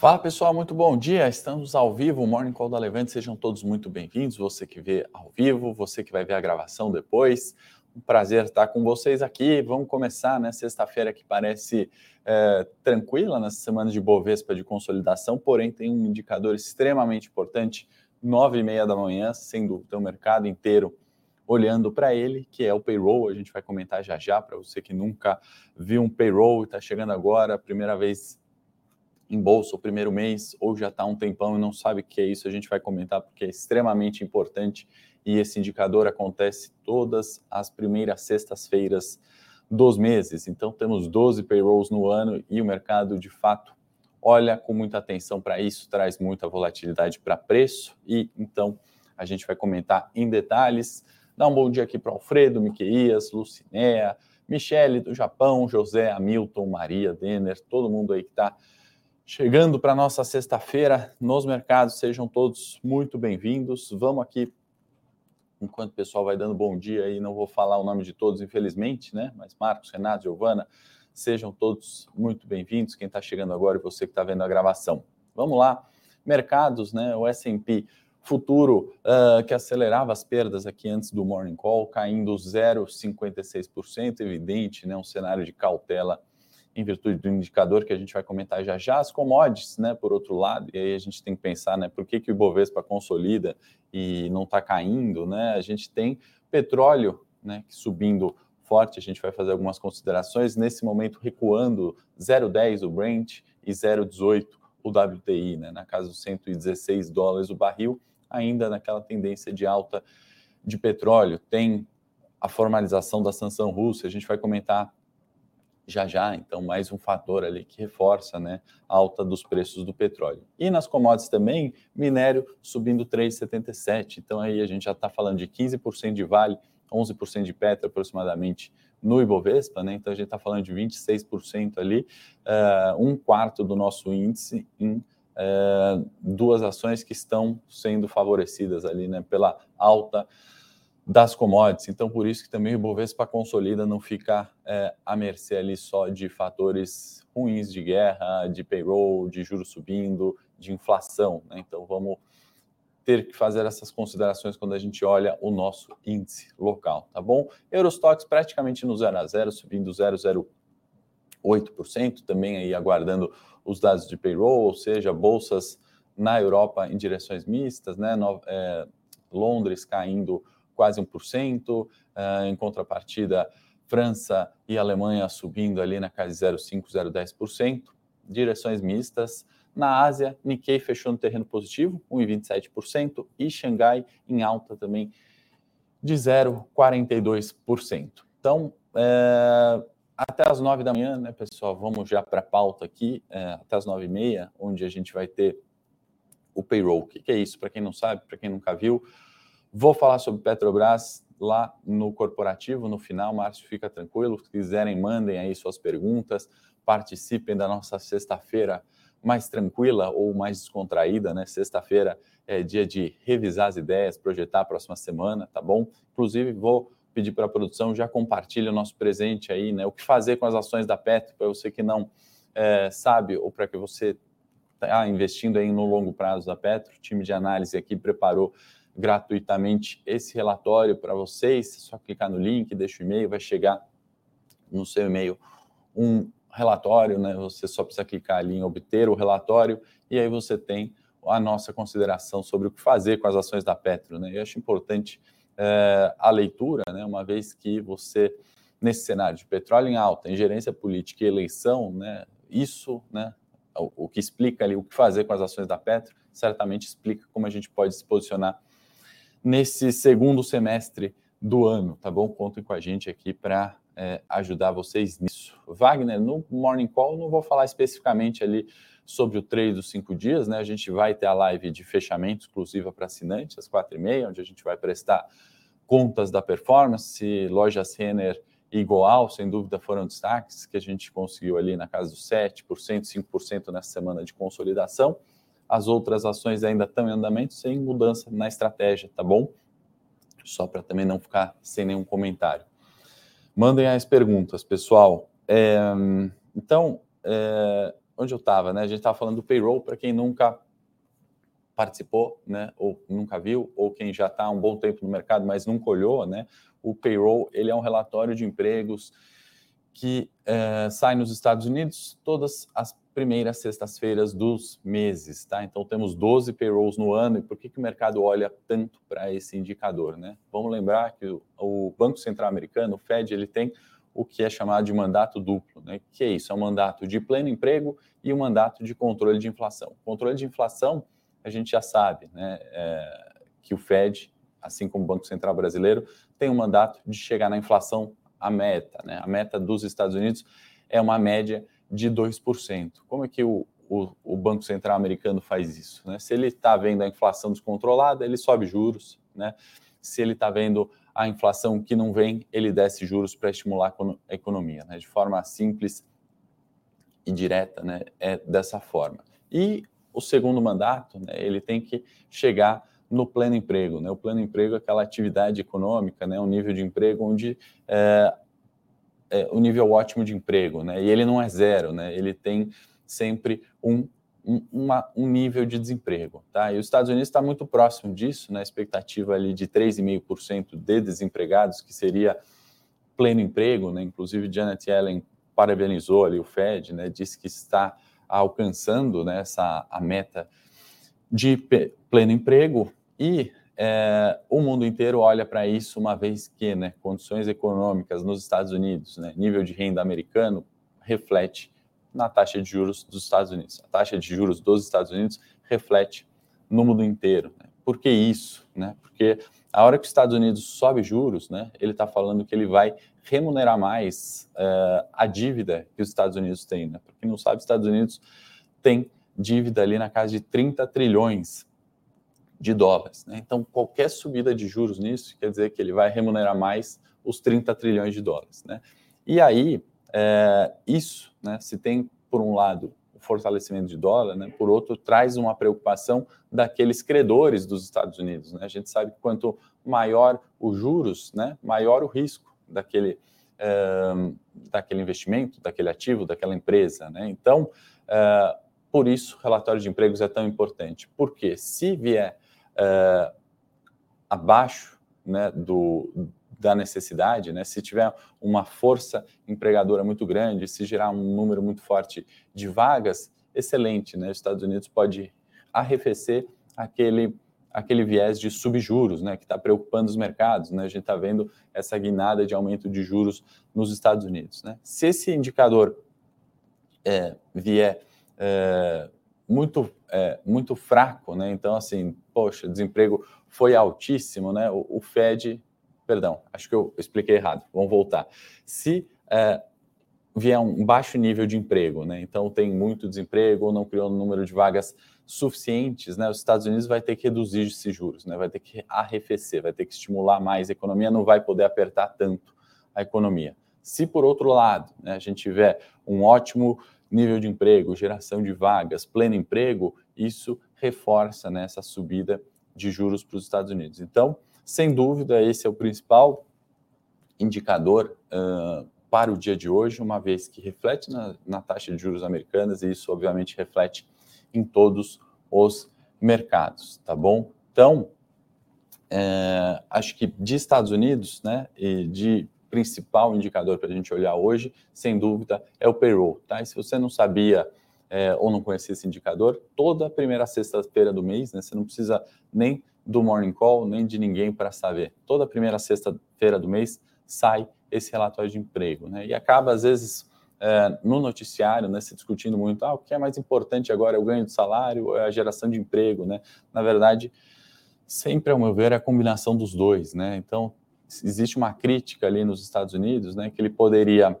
Fala pessoal, muito bom dia. Estamos ao vivo, o Morning Call da Levante. Sejam todos muito bem-vindos. Você que vê ao vivo, você que vai ver a gravação depois. Um prazer estar com vocês aqui. Vamos começar, né? Sexta-feira que parece é, tranquila nessa semana de Bovespa de consolidação, porém tem um indicador extremamente importante, nove e meia da manhã, sem dúvida, o mercado inteiro olhando para ele, que é o payroll. A gente vai comentar já já para você que nunca viu um payroll e está chegando agora, primeira vez em bolsa o primeiro mês ou já está um tempão e não sabe o que é isso, a gente vai comentar porque é extremamente importante e esse indicador acontece todas as primeiras sextas-feiras dos meses. Então temos 12 payrolls no ano e o mercado de fato olha com muita atenção para isso, traz muita volatilidade para preço e então a gente vai comentar em detalhes. Dá um bom dia aqui para Alfredo, Miqueias, Lucinéa, Michele do Japão, José, Hamilton, Maria, Denner, todo mundo aí que está Chegando para nossa sexta-feira nos mercados, sejam todos muito bem-vindos. Vamos aqui, enquanto o pessoal vai dando bom dia aí, não vou falar o nome de todos, infelizmente, né? Mas Marcos, Renato, Giovana, sejam todos muito bem-vindos. Quem está chegando agora e você que está vendo a gravação. Vamos lá, mercados, né? O S&P futuro uh, que acelerava as perdas aqui antes do morning call, caindo 0,56%, evidente, né? Um cenário de cautela em virtude do indicador que a gente vai comentar já já, as commodities, né, por outro lado, e aí a gente tem que pensar, né, por que, que o Ibovespa consolida e não está caindo, né, a gente tem petróleo, né, subindo forte, a gente vai fazer algumas considerações, nesse momento recuando 0,10 o Brent e 0,18 o WTI, né, na casa dos 116 dólares o barril, ainda naquela tendência de alta de petróleo, tem a formalização da sanção russa, a gente vai comentar já já, então mais um fator ali que reforça né, a alta dos preços do petróleo. E nas commodities também, minério subindo 3,77, então aí a gente já está falando de 15% de Vale, 11% de Petro aproximadamente no Ibovespa, né? então a gente está falando de 26% ali, uh, um quarto do nosso índice em uh, duas ações que estão sendo favorecidas ali né, pela alta das commodities. Então, por isso que também o Ibovespa consolida, não fica é, à mercê ali só de fatores ruins de guerra, de payroll, de juros subindo, de inflação. Né? Então, vamos ter que fazer essas considerações quando a gente olha o nosso índice local, tá bom? Eurostox praticamente no 0 a 0, subindo 0,08%, também aí aguardando os dados de payroll, ou seja, bolsas na Europa em direções mistas, né? No, é, Londres caindo quase 1%, uh, eh, em contrapartida, França e Alemanha subindo ali na casa de 0,5%, 0,10%, direções mistas. Na Ásia, Nikkei fechou no terreno positivo, 1,27%, e Xangai em alta também de 0,42%. Então, é, até as 9 da manhã, né, pessoal? Vamos já para a pauta aqui, é, até as 9 e meia, onde a gente vai ter o payroll. O que, que é isso? Para quem não sabe, para quem nunca viu, Vou falar sobre Petrobras lá no corporativo no final. Márcio, fica tranquilo. Se quiserem, mandem aí suas perguntas. Participem da nossa sexta-feira mais tranquila ou mais descontraída, né? Sexta-feira é dia de revisar as ideias, projetar a próxima semana, tá bom? Inclusive, vou pedir para a produção já compartilhe o nosso presente aí, né? O que fazer com as ações da Petro, para você que não é, sabe ou para que você está investindo aí no longo prazo da Petro, o time de análise aqui preparou gratuitamente esse relatório para vocês. É só clicar no link, deixa o e-mail, vai chegar no seu e-mail um relatório, né? Você só precisa clicar ali em obter o relatório e aí você tem a nossa consideração sobre o que fazer com as ações da Petro, né? Eu acho importante é, a leitura, né? Uma vez que você nesse cenário de petróleo em alta, ingerência política e eleição, né? Isso, né? O, o que explica ali o que fazer com as ações da Petro, certamente explica como a gente pode se posicionar nesse segundo semestre do ano, tá bom? Contem com a gente aqui para é, ajudar vocês nisso. Wagner, no Morning Call não vou falar especificamente ali sobre o trade dos cinco dias, né? A gente vai ter a live de fechamento exclusiva para assinantes, às quatro e meia, onde a gente vai prestar contas da performance, lojas Renner e Goal, sem dúvida foram destaques que a gente conseguiu ali na casa dos 7%, 5% nessa semana de consolidação. As outras ações ainda estão em andamento sem mudança na estratégia, tá bom? Só para também não ficar sem nenhum comentário. Mandem as perguntas, pessoal. É, então, é, onde eu estava, né? A gente estava falando do payroll para quem nunca participou, né? Ou nunca viu, ou quem já está há um bom tempo no mercado, mas nunca olhou, né? O payroll ele é um relatório de empregos que é, sai nos Estados Unidos todas as primeiras sextas-feiras dos meses, tá? Então temos 12 payrolls no ano e por que, que o mercado olha tanto para esse indicador, né? Vamos lembrar que o, Banco Central Americano, o Fed, ele tem o que é chamado de mandato duplo, né? Que é isso? É um mandato de pleno emprego e um mandato de controle de inflação. Controle de inflação, a gente já sabe, né? É, que o Fed, assim como o Banco Central Brasileiro, tem um mandato de chegar na inflação a meta, né? A meta dos Estados Unidos é uma média de 2%. Como é que o, o, o Banco Central americano faz isso? Né? Se ele está vendo a inflação descontrolada, ele sobe juros. Né? Se ele está vendo a inflação que não vem, ele desce juros para estimular a economia. Né? De forma simples e direta, né? é dessa forma. E o segundo mandato, né? ele tem que chegar no pleno emprego. Né? O pleno emprego é aquela atividade econômica, né? um nível de emprego onde é, é, o nível ótimo de emprego, né? E ele não é zero, né? Ele tem sempre um, um, uma, um nível de desemprego, tá? E os Estados Unidos está muito próximo disso, na né? expectativa ali de 3,5% de desempregados, que seria pleno emprego, né? Inclusive Janet Yellen parabenizou ali o Fed, né? Disse que está alcançando né, essa a meta de pleno emprego e é, o mundo inteiro olha para isso uma vez que né, condições econômicas nos Estados Unidos, né, nível de renda americano, reflete na taxa de juros dos Estados Unidos. A taxa de juros dos Estados Unidos reflete no mundo inteiro. Né? Por que isso? Né? Porque a hora que os Estados Unidos sobe juros, né, ele está falando que ele vai remunerar mais uh, a dívida que os Estados Unidos têm. Né? Para quem não sabe, os Estados Unidos tem dívida ali na casa de 30 trilhões de dólares. Né? Então, qualquer subida de juros nisso quer dizer que ele vai remunerar mais os 30 trilhões de dólares. Né? E aí, é, isso, né, se tem, por um lado, o fortalecimento de dólar, né, por outro, traz uma preocupação daqueles credores dos Estados Unidos. Né? A gente sabe que quanto maior os juros, né, maior o risco daquele, é, daquele investimento, daquele ativo, daquela empresa. Né? Então, é, por isso, o relatório de empregos é tão importante. Porque se vier uh, abaixo né, do, da necessidade, né, se tiver uma força empregadora muito grande, se gerar um número muito forte de vagas, excelente, né? Os Estados Unidos pode arrefecer aquele aquele viés de subjuros, né, que está preocupando os mercados, né? A gente está vendo essa guinada de aumento de juros nos Estados Unidos, né? Se esse indicador é, vier é, muito, é, muito fraco, né? Então, assim, poxa, desemprego foi altíssimo, né? O, o Fed, perdão, acho que eu expliquei errado, vamos voltar. Se é, vier um baixo nível de emprego, né? Então tem muito desemprego não criou um número de vagas suficientes, né? Os Estados Unidos vai ter que reduzir esses juros, né? Vai ter que arrefecer, vai ter que estimular mais a economia, não vai poder apertar tanto a economia. Se por outro lado, né, a gente tiver um ótimo nível de emprego, geração de vagas, pleno emprego, isso reforça né, essa subida de juros para os Estados Unidos. Então, sem dúvida, esse é o principal indicador uh, para o dia de hoje, uma vez que reflete na, na, taxa de juros americanas e isso, obviamente, reflete em todos os mercados, tá bom? Então, é, acho que de Estados Unidos, né, e de principal indicador para a gente olhar hoje, sem dúvida, é o payroll. Tá? E se você não sabia é, ou não conhecia esse indicador, toda a primeira sexta-feira do mês, né, você não precisa nem do morning call, nem de ninguém para saber. Toda a primeira sexta-feira do mês sai esse relatório de emprego. Né? E acaba, às vezes, é, no noticiário, né, se discutindo muito, ah, o que é mais importante agora é o ganho de salário ou é a geração de emprego, né? Na verdade, sempre, ao meu ver, é a combinação dos dois, né? Então, existe uma crítica ali nos Estados Unidos, né, que ele poderia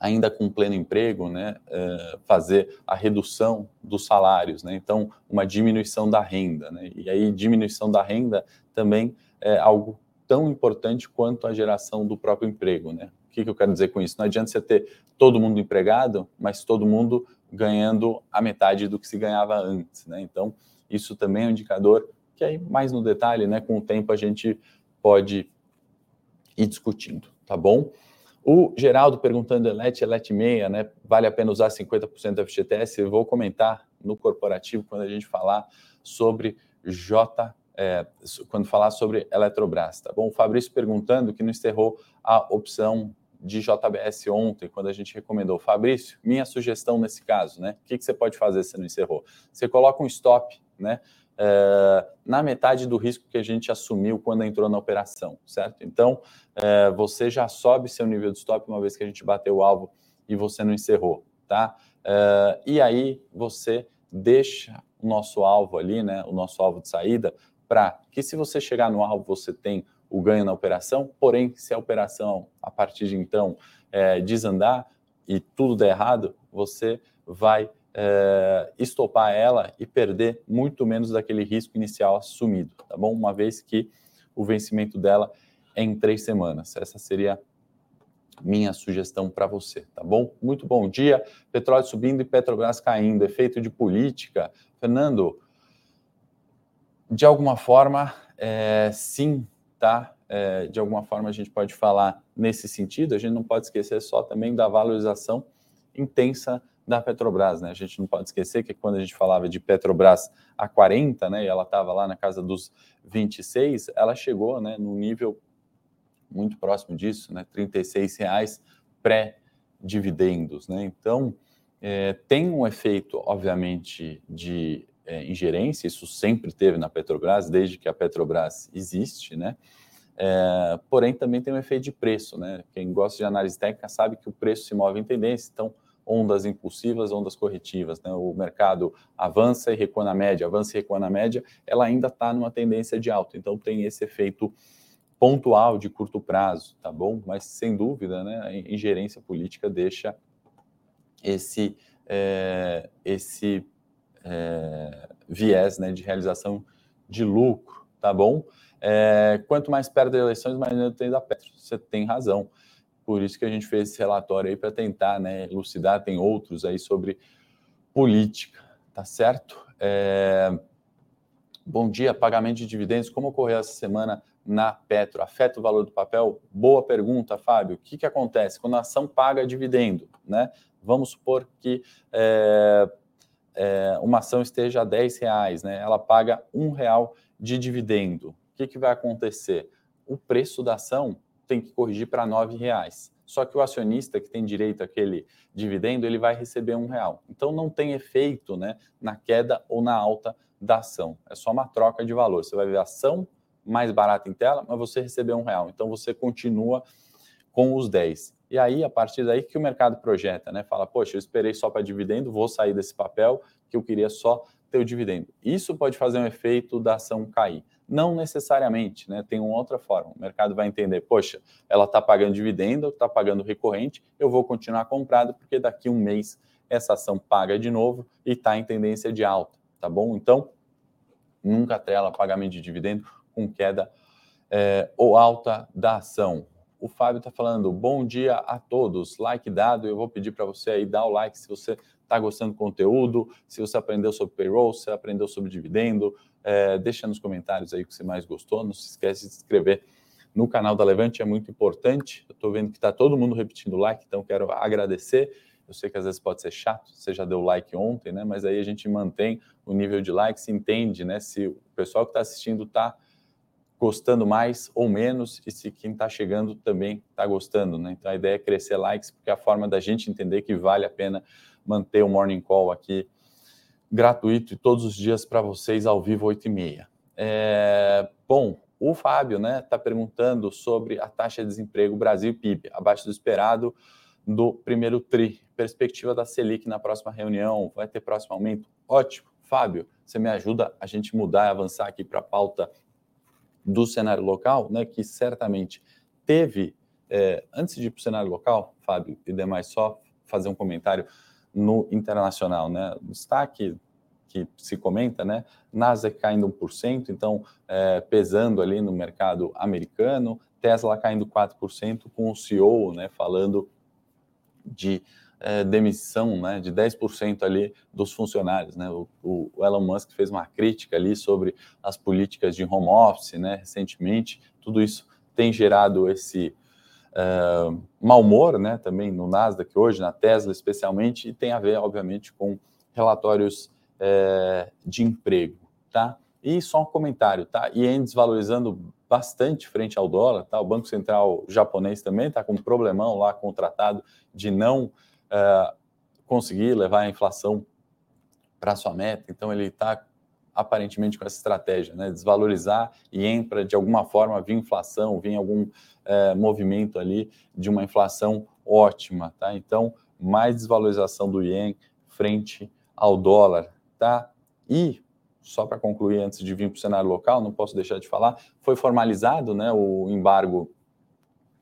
ainda com pleno emprego, né, eh, fazer a redução dos salários, né, então uma diminuição da renda, né, e aí diminuição da renda também é algo tão importante quanto a geração do próprio emprego, né. O que, que eu quero dizer com isso? Não adianta você ter todo mundo empregado, mas todo mundo ganhando a metade do que se ganhava antes, né. Então isso também é um indicador que aí mais no detalhe, né, com o tempo a gente pode ir discutindo, tá bom? O Geraldo perguntando Elet, Elet meia, né? Vale a pena usar 50% do FGTS? Eu vou comentar no corporativo quando a gente falar sobre J, é, quando falar sobre Eletrobras, tá bom? O Fabrício perguntando que não encerrou a opção de JBS ontem, quando a gente recomendou. Fabrício, minha sugestão nesse caso, né? O que, que você pode fazer se não encerrou? Você coloca um stop, né? É, na metade do risco que a gente assumiu quando entrou na operação, certo? Então, é, você já sobe seu nível de stop uma vez que a gente bateu o alvo e você não encerrou, tá? É, e aí você deixa o nosso alvo ali, né? O nosso alvo de saída, para que se você chegar no alvo, você tem o ganho na operação, porém, se a operação, a partir de então, é, desandar e tudo der errado, você vai é, estopar ela e perder muito menos daquele risco inicial assumido, tá bom? Uma vez que o vencimento dela é em três semanas. Essa seria minha sugestão para você, tá bom? Muito bom dia. Petróleo subindo e Petrobras caindo. Efeito de política. Fernando, de alguma forma, é, sim, tá? É, de alguma forma a gente pode falar nesse sentido. A gente não pode esquecer só também da valorização intensa da Petrobras, né? A gente não pode esquecer que quando a gente falava de Petrobras a 40, né, e ela estava lá na casa dos 26, ela chegou, né, no nível muito próximo disso, né, 36 reais pré-dividendos, né? Então, é, tem um efeito, obviamente, de é, ingerência, isso sempre teve na Petrobras, desde que a Petrobras existe, né? É, porém, também tem um efeito de preço, né? Quem gosta de análise técnica sabe que o preço se move em tendência, então, ondas impulsivas, ondas corretivas, né? O mercado avança e recua na média, avança e recua na média, ela ainda está numa tendência de alta, então tem esse efeito pontual de curto prazo, tá bom? Mas, sem dúvida, né, a ingerência política deixa esse, é, esse é, viés né, de realização de lucro, tá bom? É, quanto mais perto das eleições, mais medo tem da Petro. Você tem razão. Por isso que a gente fez esse relatório aí para tentar né, elucidar. Tem outros aí sobre política, tá certo? É... Bom dia, pagamento de dividendos. Como ocorreu essa semana na Petro? Afeta o valor do papel? Boa pergunta, Fábio. O que, que acontece quando a ação paga dividendo? Né? Vamos supor que é, é, uma ação esteja a 10 reais, né? ela paga um real de dividendo. O que, que vai acontecer? O preço da ação tem que corrigir para nove reais. Só que o acionista que tem direito àquele dividendo, ele vai receber um real. Então não tem efeito né, na queda ou na alta da ação. É só uma troca de valor. Você vai ver a ação mais barata em tela, mas você recebeu um real. Então você continua com os 10. E aí, a partir daí que o mercado projeta, né? Fala, poxa, eu esperei só para dividendo, vou sair desse papel que eu queria só ter o dividendo. Isso pode fazer um efeito da ação cair. Não necessariamente, né? Tem uma outra forma. O mercado vai entender, poxa, ela está pagando dividendo, está pagando recorrente, eu vou continuar comprado, porque daqui um mês essa ação paga de novo e está em tendência de alta, tá bom? Então, nunca atrela pagamento de dividendo com queda é, ou alta da ação. O Fábio está falando, bom dia a todos, like dado, eu vou pedir para você aí dar o like se você está gostando do conteúdo, se você aprendeu sobre payroll, se aprendeu sobre dividendo, é, deixa nos comentários aí o que você mais gostou, não se esquece de se inscrever no canal da Levante, é muito importante, eu estou vendo que está todo mundo repetindo like, então quero agradecer, eu sei que às vezes pode ser chato, você já deu like ontem, né, mas aí a gente mantém o nível de like, se entende, né, se o pessoal que está assistindo está gostando mais ou menos e se quem está chegando também está gostando, né? Então a ideia é crescer likes, porque é a forma da gente entender que vale a pena manter o Morning Call aqui gratuito e todos os dias para vocês ao vivo 8 e meia. É, bom, o Fábio né, está perguntando sobre a taxa de desemprego Brasil PIB, abaixo do esperado do primeiro TRI. Perspectiva da Selic na próxima reunião, vai ter próximo aumento? Ótimo. Fábio, você me ajuda a gente mudar e avançar aqui para a pauta do cenário local, né, que certamente teve, é, antes de ir para o cenário local, Fábio e demais, só fazer um comentário no internacional, né, destaque que se comenta, né, Nasdaq caindo 1%, então é, pesando ali no mercado americano, Tesla caindo 4%, com o CEO, né, falando de é, demissão né, de 10% ali dos funcionários. Né? O, o, Elon Musk fez uma crítica ali sobre as políticas de home office né, recentemente. Tudo isso tem gerado esse, uh, mau humor, né, também no Nasdaq hoje, na Tesla especialmente, e tem a ver, obviamente, com relatórios uh, de emprego, tá? E só um comentário, tá? Ien desvalorizando bastante frente ao dólar, tá? O Banco Central japonês também está com um problemão lá contratado de não uh, conseguir levar a inflação para sua meta, então ele está aparentemente com essa estratégia, né? Desvalorizar e entra de alguma forma vir inflação, vir algum é, movimento ali de uma inflação ótima, tá? Então, mais desvalorização do ien frente ao dólar, tá? E só para concluir antes de vir para o cenário local, não posso deixar de falar, foi formalizado, né, o embargo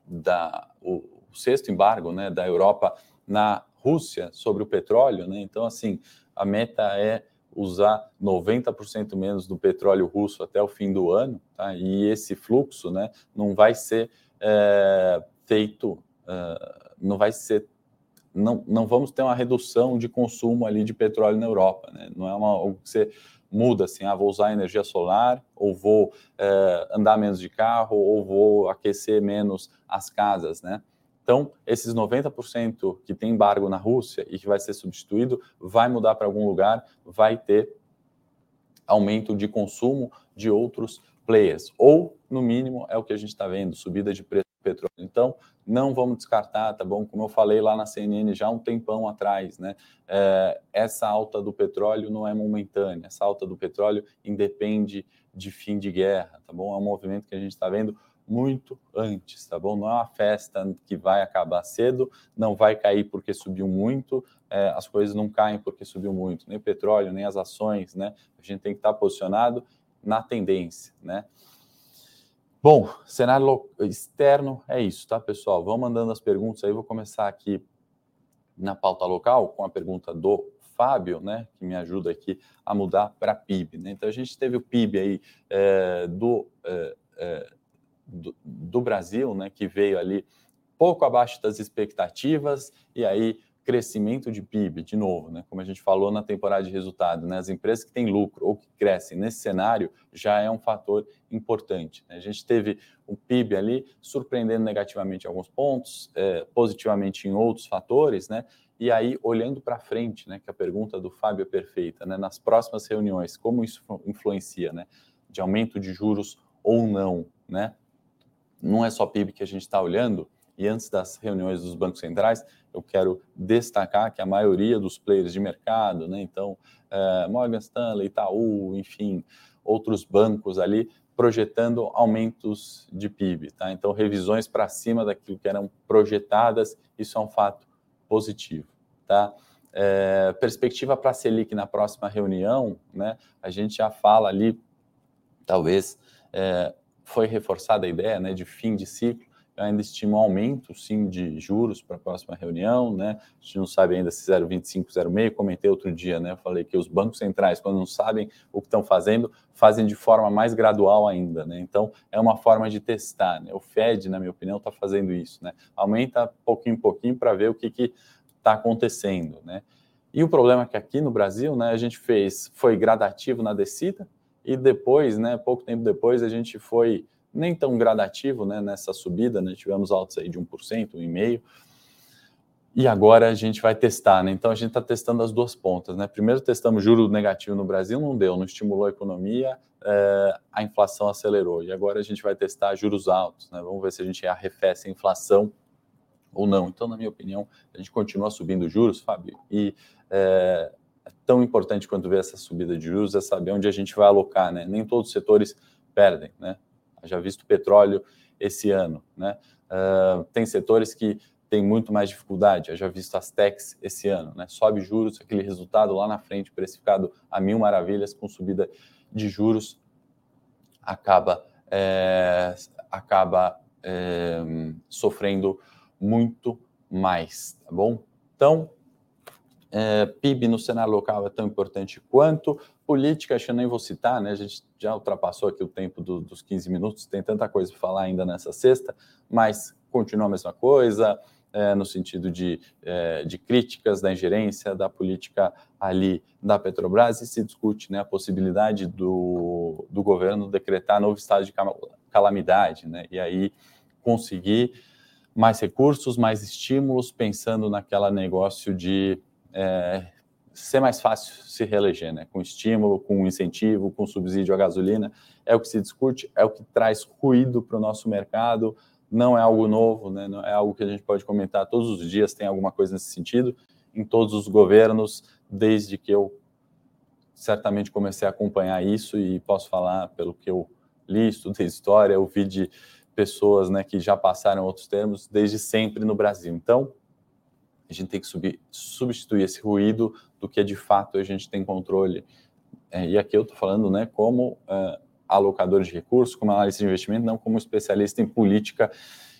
da o, o sexto embargo, né, da Europa na Rússia sobre o petróleo, né? Então, assim, a meta é usar 90% menos do petróleo russo até o fim do ano, tá? E esse fluxo, né, não vai ser é, feito, é, não vai ser, não, não vamos ter uma redução de consumo ali de petróleo na Europa, né? Não é uma, algo que você muda assim, ah, vou usar energia solar, ou vou é, andar menos de carro, ou vou aquecer menos as casas, né? Então, esses 90% que tem embargo na Rússia e que vai ser substituído, vai mudar para algum lugar, vai ter aumento de consumo de outros players. Ou, no mínimo, é o que a gente está vendo, subida de preço do petróleo. Então, não vamos descartar, tá bom? Como eu falei lá na CNN já um tempão atrás, né? É, essa alta do petróleo não é momentânea, essa alta do petróleo independe de fim de guerra, tá bom? É um movimento que a gente está vendo muito antes, tá bom? Não é uma festa que vai acabar cedo, não vai cair porque subiu muito, é, as coisas não caem porque subiu muito, nem o petróleo, nem as ações, né? A gente tem que estar posicionado na tendência, né? Bom, cenário externo é isso, tá, pessoal? Vão mandando as perguntas aí, vou começar aqui na pauta local com a pergunta do Fábio, né, que me ajuda aqui a mudar para PIB. Né? Então a gente teve o PIB aí é, do é, é, do, Brasil, né, que veio ali pouco abaixo das expectativas, e aí crescimento de PIB, de novo, né, como a gente falou na temporada de resultado, né, as empresas que têm lucro ou que crescem nesse cenário já é um fator importante. Né? A gente teve o PIB ali surpreendendo negativamente em alguns pontos, é, positivamente em outros fatores, né? E aí, olhando para frente, né, que a pergunta do Fábio é perfeita, né, nas próximas reuniões, como isso influencia, né, de aumento de juros ou não, né? Não é só PIB que a gente está olhando, e antes das reuniões dos bancos centrais, eu quero destacar que a maioria dos players de mercado, né, então é, Morgan Stanley, Itaú, enfim, outros bancos ali, projetando aumentos de PIB, tá? Então, revisões para cima daquilo que eram projetadas, isso é um fato positivo, tá? É, perspectiva para a Selic na próxima reunião, né? A gente já fala ali, talvez, é, foi reforçada a ideia né, de fim de ciclo. Eu ainda estimo um aumento, sim, de juros para a próxima reunião, né? A gente não sabe ainda se 0,25, 0,5. Comentei outro dia, né? Falei que os bancos centrais, quando não sabem o que estão fazendo, fazem de forma mais gradual ainda, né? Então, é uma forma de testar, né? O Fed, na minha opinião, está fazendo isso, né? Aumenta pouquinho em pouquinho para ver o que está acontecendo, né? E o problema é que aqui no Brasil, né, a gente fez, foi gradativo na descida, e depois, né, pouco tempo depois, a gente foi nem tão gradativo né, nessa subida, né, tivemos altos aí de 1%, 1,5%, e agora a gente vai testar, né? Então a gente está testando as duas pontas, né? Primeiro testamos juro negativo no Brasil, não deu, não estimulou a economia, é, a inflação acelerou. E agora a gente vai testar juros altos, né? Vamos ver se a gente arrefece a inflação ou não. Então, na minha opinião, a gente continua subindo juros, Fábio, e é, tão importante quanto ver essa subida de juros é saber onde a gente vai alocar, né? Nem todos os setores perdem, né? Já visto petróleo esse ano, né? Uh, tem setores que têm muito mais dificuldade, já visto as techs esse ano, né? Sobe juros, aquele resultado lá na frente precificado a mil maravilhas com subida de juros acaba é, acaba é, sofrendo muito mais, tá bom? Então é, PIB no cenário local é tão importante quanto. Política, acho que eu nem vou citar, né? A gente já ultrapassou aqui o tempo do, dos 15 minutos, tem tanta coisa para falar ainda nessa sexta, mas continua a mesma coisa, é, no sentido de, é, de críticas da ingerência da política ali da Petrobras, e se discute né, a possibilidade do, do governo decretar novo estado de calamidade, né? E aí conseguir mais recursos, mais estímulos, pensando naquela negócio de é, ser mais fácil se reeleger, né? Com estímulo, com incentivo, com subsídio à gasolina. É o que se discute, é o que traz ruído para o nosso mercado. Não é algo novo, né? Não é algo que a gente pode comentar todos os dias. Tem alguma coisa nesse sentido em todos os governos, desde que eu certamente comecei a acompanhar isso e posso falar pelo que eu li, estudei história, ouvi de pessoas, né, que já passaram outros termos desde sempre no Brasil. Então, a gente tem que subir, substituir esse ruído do que de fato a gente tem controle. É, e aqui eu estou falando né, como uh, alocador de recursos, como analista de investimento, não como especialista em política,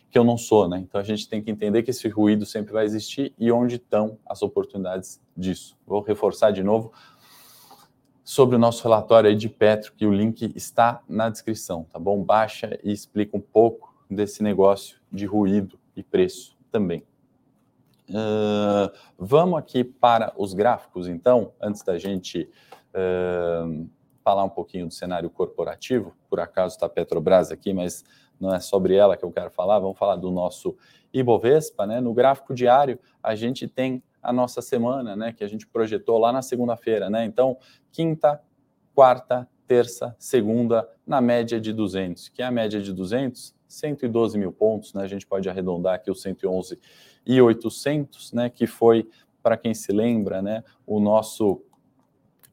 que eu não sou. Né? Então a gente tem que entender que esse ruído sempre vai existir e onde estão as oportunidades disso. Vou reforçar de novo sobre o nosso relatório de Petro, que o link está na descrição, tá bom? Baixa e explica um pouco desse negócio de ruído e preço também. Uh, vamos aqui para os gráficos, então, antes da gente uh, falar um pouquinho do cenário corporativo. Por acaso está a Petrobras aqui, mas não é sobre ela que eu quero falar. Vamos falar do nosso Ibovespa, né? No gráfico diário, a gente tem a nossa semana, né? Que a gente projetou lá na segunda-feira, né? Então, quinta, quarta, terça, segunda, na média de 200, que é a média de 200, 112 mil pontos, né? A gente pode arredondar aqui os 111 e 800, né, que foi, para quem se lembra, né, o nosso,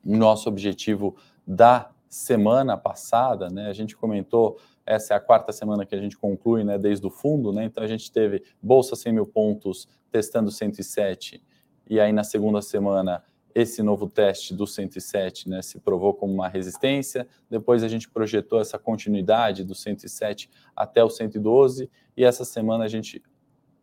nosso objetivo da semana passada, né, a gente comentou, essa é a quarta semana que a gente conclui, né, desde o fundo, né, então a gente teve Bolsa 100 mil pontos testando 107, e aí na segunda semana esse novo teste do 107 né, se provou como uma resistência, depois a gente projetou essa continuidade do 107 até o 112, e essa semana a gente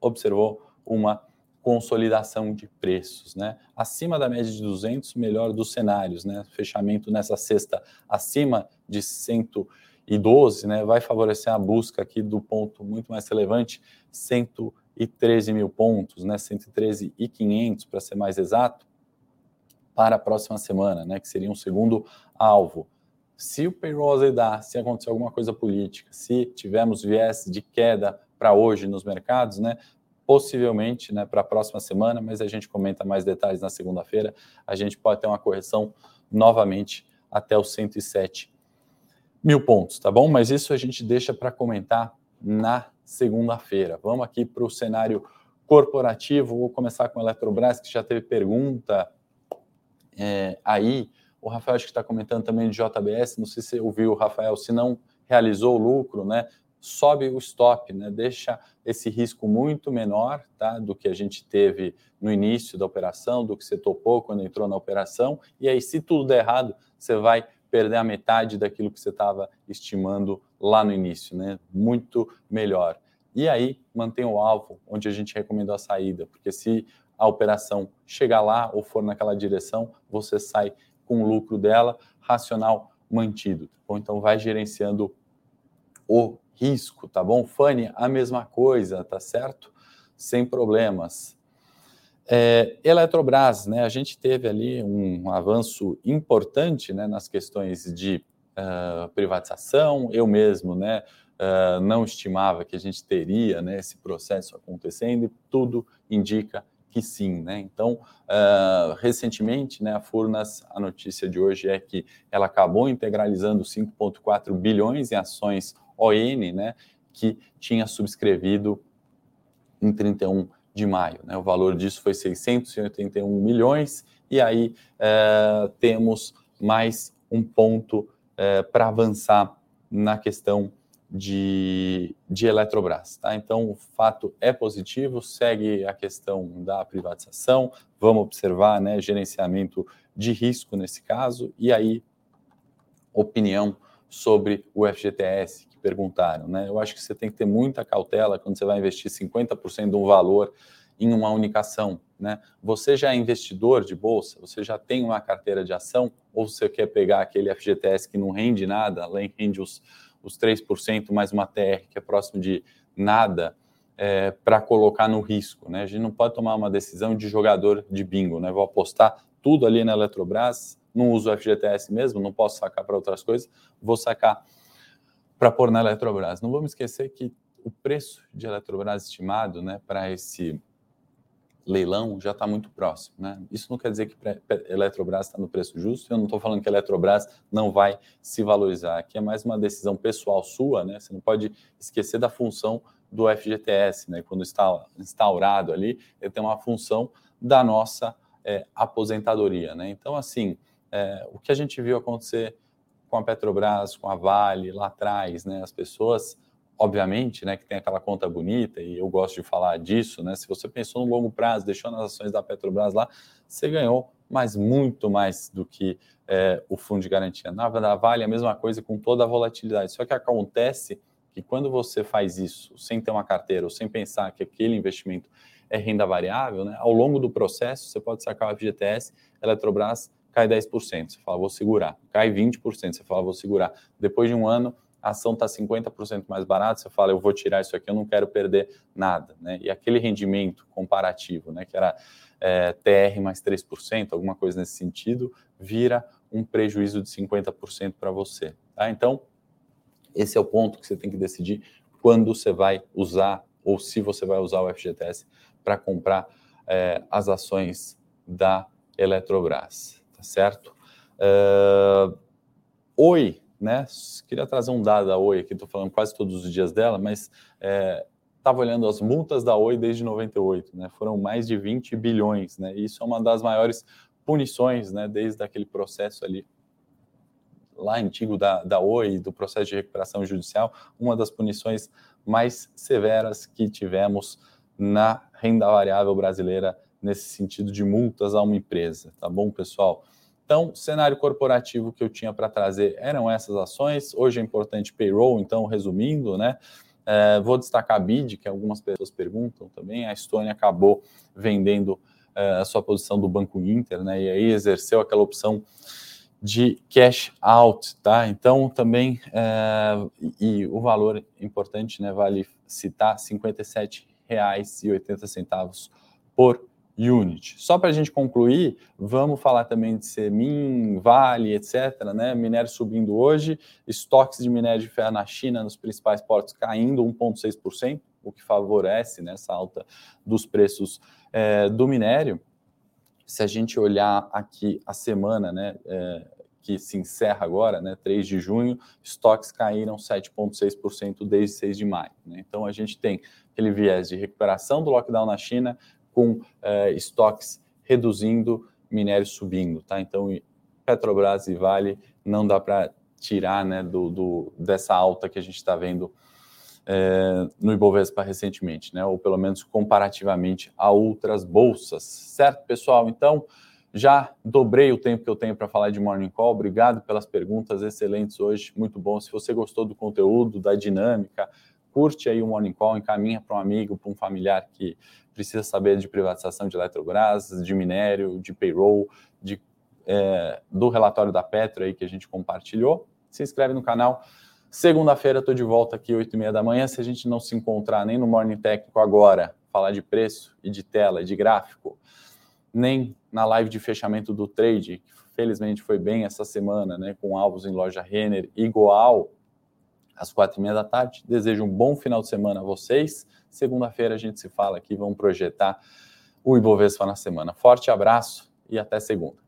observou uma consolidação de preços, né? Acima da média de 200, melhor dos cenários, né? Fechamento nessa sexta acima de 112, né? Vai favorecer a busca aqui do ponto muito mais relevante, 113 mil pontos, né? 113 e 500 para ser mais exato, para a próxima semana, né? Que seria um segundo alvo. Se o payroll azedar, se acontecer alguma coisa política, se tivermos viés de queda para hoje nos mercados, né, possivelmente né, para a próxima semana, mas a gente comenta mais detalhes na segunda-feira. A gente pode ter uma correção novamente até os 107 mil pontos, tá bom? Mas isso a gente deixa para comentar na segunda-feira. Vamos aqui para o cenário corporativo. Vou começar com a Eletrobras, que já teve pergunta é, aí. O Rafael acho que está comentando também de JBS. Não sei se você ouviu, Rafael, se não realizou o lucro, né? sobe o stop, né? deixa esse risco muito menor tá? do que a gente teve no início da operação, do que você topou quando entrou na operação, e aí, se tudo der errado, você vai perder a metade daquilo que você estava estimando lá no início, né? Muito melhor. E aí, mantém o alvo onde a gente recomendou a saída, porque se a operação chegar lá ou for naquela direção, você sai com o lucro dela, racional mantido. Tá bom? Então, vai gerenciando o risco, tá bom? Fanny, a mesma coisa, tá certo? Sem problemas. É, Eletrobras, né? A gente teve ali um avanço importante, né, nas questões de uh, privatização. Eu mesmo, né, uh, não estimava que a gente teria, né, esse processo acontecendo. E tudo indica que sim, né? Então, uh, recentemente, né, a Furnas, a notícia de hoje é que ela acabou integralizando 5,4 bilhões em ações ON, né, que tinha subscrevido em 31 de maio. Né? O valor disso foi 681 milhões, e aí é, temos mais um ponto é, para avançar na questão de, de Eletrobras. Tá? Então, o fato é positivo, segue a questão da privatização, vamos observar né, gerenciamento de risco nesse caso, e aí, opinião sobre o FGTS, perguntaram, né? Eu acho que você tem que ter muita cautela quando você vai investir 50% de um valor em uma única ação, né? Você já é investidor de bolsa, você já tem uma carteira de ação, ou você quer pegar aquele FGTS que não rende nada, além rende os, os 3% mais uma TR que é próximo de nada, é, para colocar no risco, né? A gente não pode tomar uma decisão de jogador de bingo, né? Vou apostar tudo ali na Eletrobras, não uso o FGTS mesmo, não posso sacar para outras coisas, vou sacar para pôr na Eletrobras. Não vamos esquecer que o preço de Eletrobras estimado né, para esse leilão já está muito próximo. Né? Isso não quer dizer que a Eletrobras está no preço justo, eu não estou falando que a Eletrobras não vai se valorizar. Aqui é mais uma decisão pessoal sua, né? você não pode esquecer da função do FGTS, né? quando está instaurado ali, ele tem uma função da nossa é, aposentadoria. Né? Então, assim, é, o que a gente viu acontecer com a Petrobras, com a Vale lá atrás, né? as pessoas obviamente, né, que tem aquela conta bonita, e eu gosto de falar disso, né? Se você pensou no longo prazo, deixou nas ações da Petrobras lá, você ganhou, mas muito mais do que é, o fundo de garantia. Na da Vale, a mesma coisa com toda a volatilidade. Só que acontece que quando você faz isso sem ter uma carteira ou sem pensar que aquele investimento é renda variável, né, ao longo do processo você pode sacar o FGTS, Eletrobras cai 10%, você fala, vou segurar. Cai 20%, você fala, vou segurar. Depois de um ano, a ação está 50% mais barata, você fala, eu vou tirar isso aqui, eu não quero perder nada. Né? E aquele rendimento comparativo, né, que era é, TR mais 3%, alguma coisa nesse sentido, vira um prejuízo de 50% para você. Tá? Então, esse é o ponto que você tem que decidir quando você vai usar, ou se você vai usar o FGTS para comprar é, as ações da Eletrobras, tá certo? Uh, Oi, né? Queria trazer um dado da Oi aqui, estou falando quase todos os dias dela, mas estava é, olhando as multas da Oi desde 98, né? Foram mais de 20 bilhões, né? Isso é uma das maiores punições, né? Desde aquele processo ali lá antigo da, da Oi, do processo de recuperação judicial, uma das punições mais severas que tivemos na renda variável brasileira nesse sentido de multas a uma empresa, tá bom, pessoal? Então, cenário corporativo que eu tinha para trazer eram essas ações. Hoje é importante payroll, então, resumindo, né? É, vou destacar a BID, que algumas pessoas perguntam também. A Estônia acabou vendendo é, a sua posição do Banco Inter, né? E aí exerceu aquela opção de cash out, tá? Então, também, é, e, o valor importante, né? Vale citar, R$ 57,80 por Unity. Só para a gente concluir, vamos falar também de Semin, Vale, etc. Né? Minério subindo hoje, estoques de minério de ferro na China, nos principais portos, caindo 1,6%, o que favorece né, essa alta dos preços é, do minério. Se a gente olhar aqui a semana, né, é, que se encerra agora, né, 3 de junho, estoques caíram 7,6% desde 6 de maio. Né? Então a gente tem aquele viés de recuperação do lockdown na China, com é, estoques reduzindo, minério subindo, tá? Então, Petrobras e Vale não dá para tirar né, do, do, dessa alta que a gente está vendo é, no Ibovespa recentemente, né? Ou pelo menos comparativamente a outras bolsas, certo, pessoal? Então, já dobrei o tempo que eu tenho para falar de Morning Call. Obrigado pelas perguntas excelentes hoje, muito bom. Se você gostou do conteúdo, da dinâmica, curte aí o Morning Call, encaminha para um amigo, para um familiar que precisa saber de privatização de Eletrobras, de minério, de payroll, de, é, do relatório da Petro aí que a gente compartilhou. Se inscreve no canal. Segunda-feira estou de volta aqui, 8 e meia da manhã. Se a gente não se encontrar nem no Morning Técnico agora, falar de preço e de tela, de gráfico, nem na live de fechamento do trade, que felizmente foi bem essa semana, né, com alvos em loja Renner igual às quatro e meia da tarde. Desejo um bom final de semana a vocês. Segunda-feira a gente se fala aqui, vamos projetar o Ibovespa na semana. Forte abraço e até segunda.